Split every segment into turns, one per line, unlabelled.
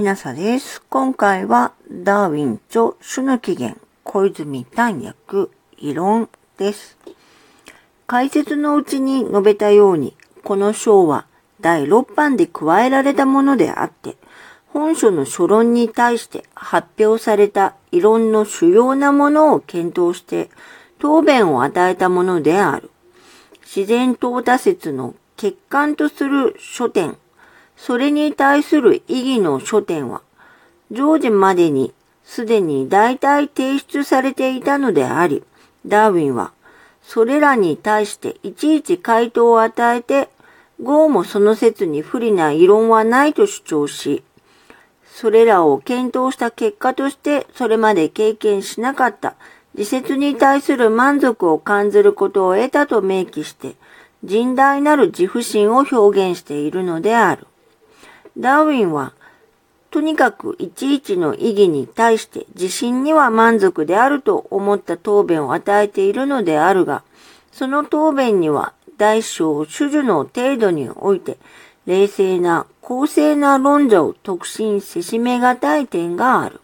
きなさです。今回はダーウィン著種の起源小泉単訳異論です。解説のうちに述べたように、この章は第6版で加えられたものであって、本書の書論に対して発表された異論の主要なものを検討して答弁を与えたものである。自然淘汰説の欠陥とする書典、それに対する意義の書典は、常時までにすでに大体提出されていたのであり、ダーウィンは、それらに対していちいち回答を与えて、ゴーもその説に不利な異論はないと主張し、それらを検討した結果としてそれまで経験しなかった自説に対する満足を感じることを得たと明記して、甚大なる自負心を表現しているのである。ダーウィンは、とにかくいちいちの意義に対して自信には満足であると思った答弁を与えているのであるが、その答弁には大小種々の程度において、冷静な公正な論者を特進せしめがたい点がある。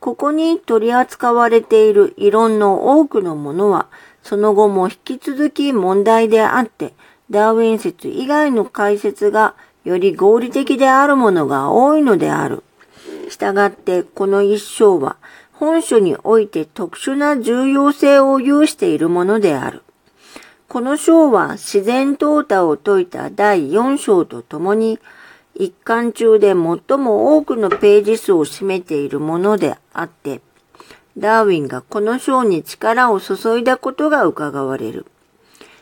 ここに取り扱われている異論の多くのものは、その後も引き続き問題であって、ダーウィン説以外の解説がより合理的であるものが多いのである。したがってこの一章は本書において特殊な重要性を有しているものである。この章は自然淘汰を説いた第4章とともに一巻中で最も多くのページ数を占めているものであって、ダーウィンがこの章に力を注いだことが伺われる。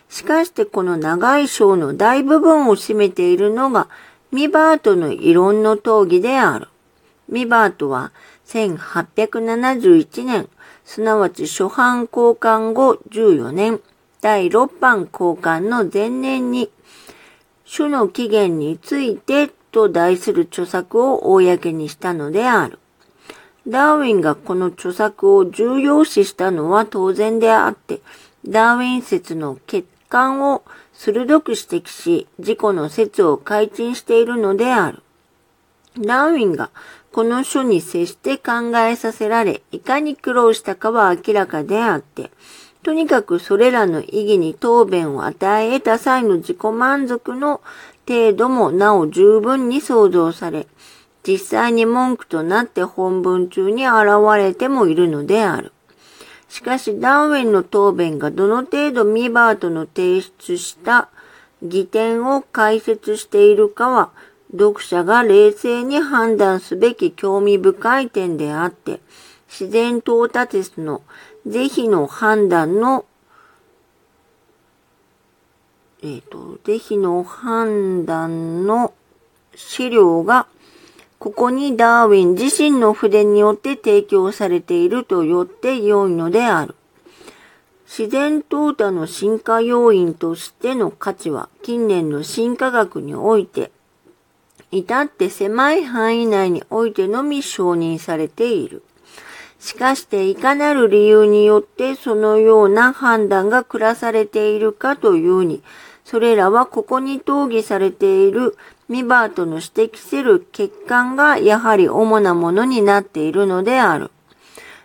しかしてこの長い章の大部分を占めているのがミバートの異論の討議である。ミバートは1871年、すなわち初版交換後14年、第6版交換の前年に、種の起源についてと題する著作を公にしたのである。ダーウィンがこの著作を重要視したのは当然であって、ダーウィン説の欠陥を鋭く指摘し、自己の説を改陳しているのである。ダーウィンがこの書に接して考えさせられ、いかに苦労したかは明らかであって、とにかくそれらの意義に答弁を与え得た際の自己満足の程度もなお十分に想像され、実際に文句となって本文中に現れてもいるのである。しかしダーウェンの答弁がどの程度ミバートの提出した疑点を解説しているかは、読者が冷静に判断すべき興味深い点であって、自然到達の是非の判断のえっ、ー、と、是非の判断の資料が、ここにダーウィン自身の筆によって提供されているとよって良いのである。自然淘汰の進化要因としての価値は近年の進化学において、至って狭い範囲内においてのみ承認されている。しかしていかなる理由によってそのような判断が下されているかというに、それらはここに討議されているミバートの指摘する欠陥がやはり主なものになっているのである。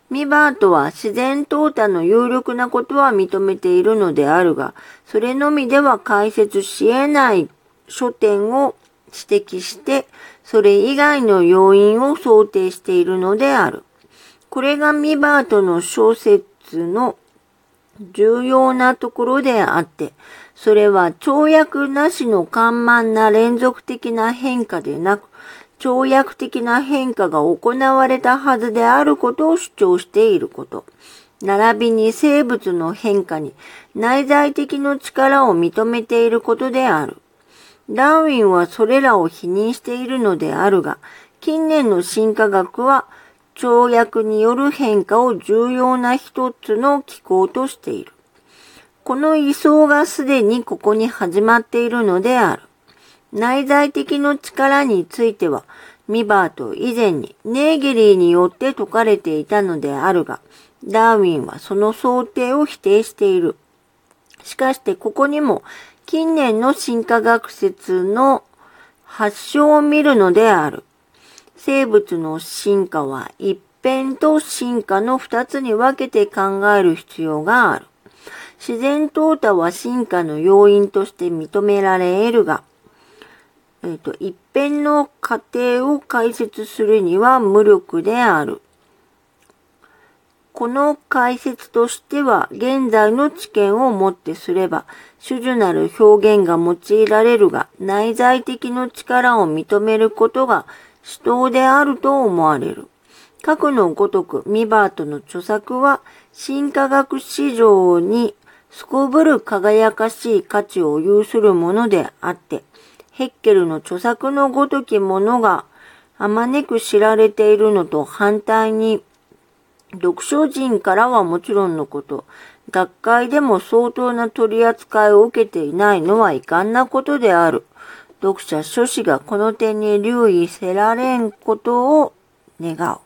ミバートは自然淘汰の有力なことは認めているのであるが、それのみでは解説し得ない書点を指摘して、それ以外の要因を想定しているのである。これがミバートの小説の重要なところであって、それは跳躍なしの緩慢な連続的な変化でなく、跳躍的な変化が行われたはずであることを主張していること。並びに生物の変化に内在的の力を認めていることである。ダーウィンはそれらを否認しているのであるが、近年の進化学は跳躍による変化を重要な一つの機構としている。この位相がすでにここに始まっているのである。内在的の力については、ミバート以前にネーゲリーによって説かれていたのであるが、ダーウィンはその想定を否定している。しかしてここにも近年の進化学説の発祥を見るのである。生物の進化は一辺と進化の二つに分けて考える必要がある。自然淘汰は進化の要因として認められ得るが、えっ、ー、と、一辺の過程を解説するには無力である。この解説としては、現在の知見をもってすれば、主樹なる表現が用いられるが、内在的の力を認めることが死闘であると思われる。核のごとく、ミバートの著作は、新科学史上にすこぶる輝かしい価値を有するものであって、ヘッケルの著作のごときものがあまねく知られているのと反対に、読書人からはもちろんのこと、学会でも相当な取り扱いを受けていないのは遺憾なことである。読者諸子がこの点に留意せられんことを願う。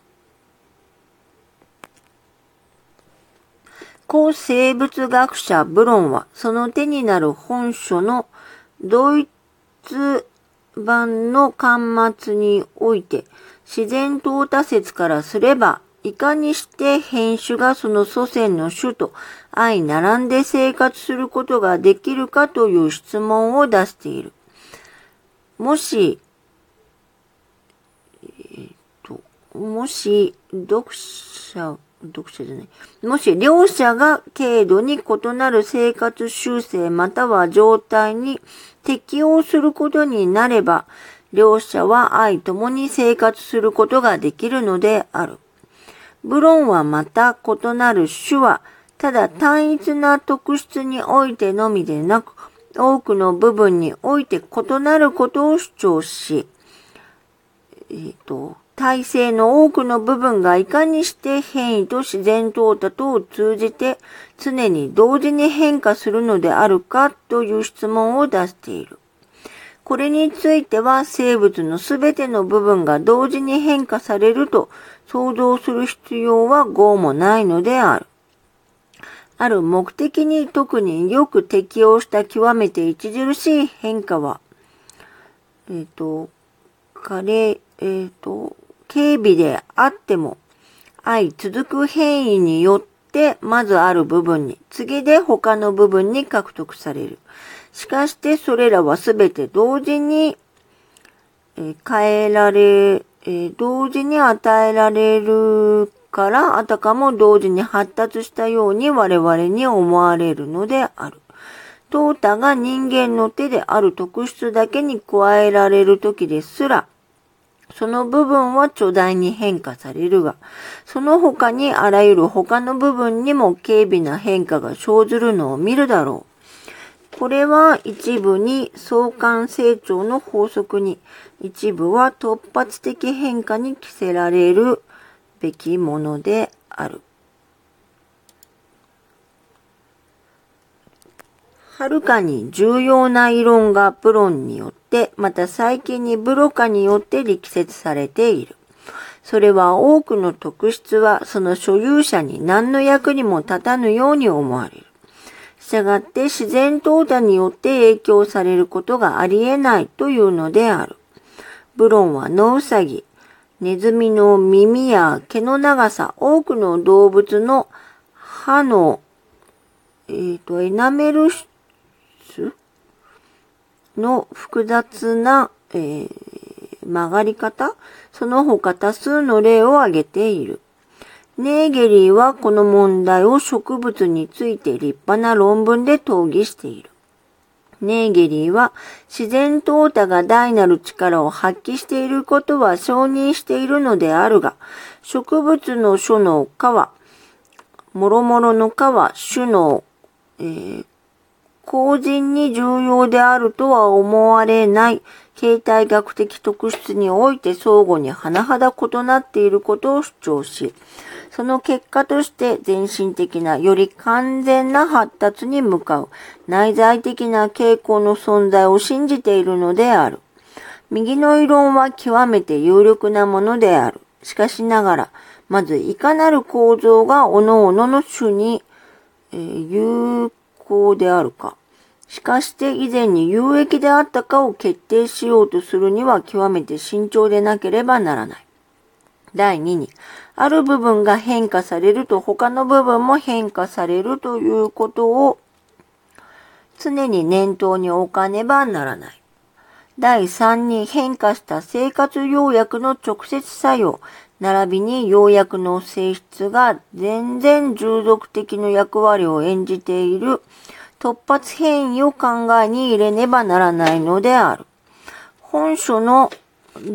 古生物学者ブロンはその手になる本書のドイツ版の端末において自然淘汰説からすればいかにして編集がその祖先の種と相並んで生活することができるかという質問を出している。もし、えー、と、もし、読者、読者じゃない。もし、両者が軽度に異なる生活習性または状態に適応することになれば、両者は愛共に生活することができるのである。ブロンはまた異なる種は、ただ単一な特質においてのみでなく、多くの部分において異なることを主張し、えっ、ー、と、体制の多くの部分がいかにして変異と自然淘汰とを通じて常に同時に変化するのであるかという質問を出している。これについては生物のすべての部分が同時に変化されると想像する必要は業もないのである。ある目的に特によく適応した極めて著しい変化は、えっ、ー、と、彼、えっ、ー、と、警備であっても、相続く変異によってまずある部分に、次で他の部分に獲得される。しかしてそれらはすべて同時に、え変えられ、え同時に与えられるから、あたかも同時に発達したように我々に思われるのである。淘汰が人間の手である特質だけに加えられる時ですら、その部分は巨大に変化されるが、その他にあらゆる他の部分にも軽微な変化が生ずるのを見るだろう。これは一部に相関成長の法則に、一部は突発的変化に着せられるべきものである。はるかに重要な異論がプロンによって、また最近にブロカによって力説されている。それは多くの特質はその所有者に何の役にも立たぬように思われる。従って自然淘汰によって影響されることがあり得ないというのである。ブロンはノウサギ、ネズミの耳や毛の長さ、多くの動物の歯の、えっ、ー、と、エナメル質の複雑な、えー、曲がり方、その他多数の例を挙げている。ネーゲリーはこの問題を植物について立派な論文で討議している。ネーゲリーは自然淘汰が大なる力を発揮していることは承認しているのであるが、植物の書の皮、諸々の皮、種の、えー、公人に重要であるとは思われない形態学的特質において相互に甚だ異なっていることを主張し、その結果として全身的なより完全な発達に向かう内在的な傾向の存在を信じているのである。右の異論は極めて有力なものである。しかしながら、まずいかなる構造が各々の種に、えー、有効であるか。しかして以前に有益であったかを決定しようとするには極めて慎重でなければならない。第2に、ある部分が変化されると他の部分も変化されるということを常に念頭に置かねばならない。第3に変化した生活要約の直接作用、並びに要約の性質が全然従属的の役割を演じている突発変異を考えに入れねばならないのである。本書の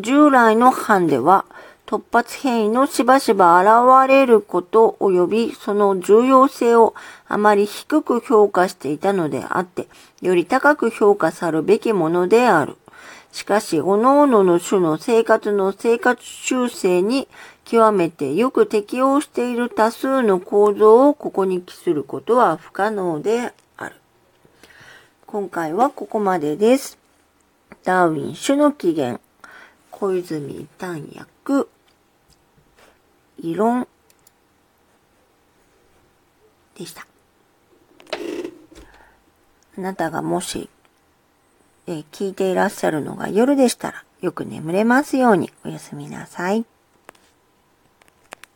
従来の版では、突発変異のしばしば現れること及びその重要性をあまり低く評価していたのであって、より高く評価さるべきものである。しかし、各々の種の生活の生活習性に極めてよく適応している多数の構造をここに記することは不可能である。今回はここまでです。ダーウィン種の起源、小泉丹薬、異論でした。あなたがもしえ聞いていらっしゃるのが夜でしたら、よく眠れますようにおやすみなさい。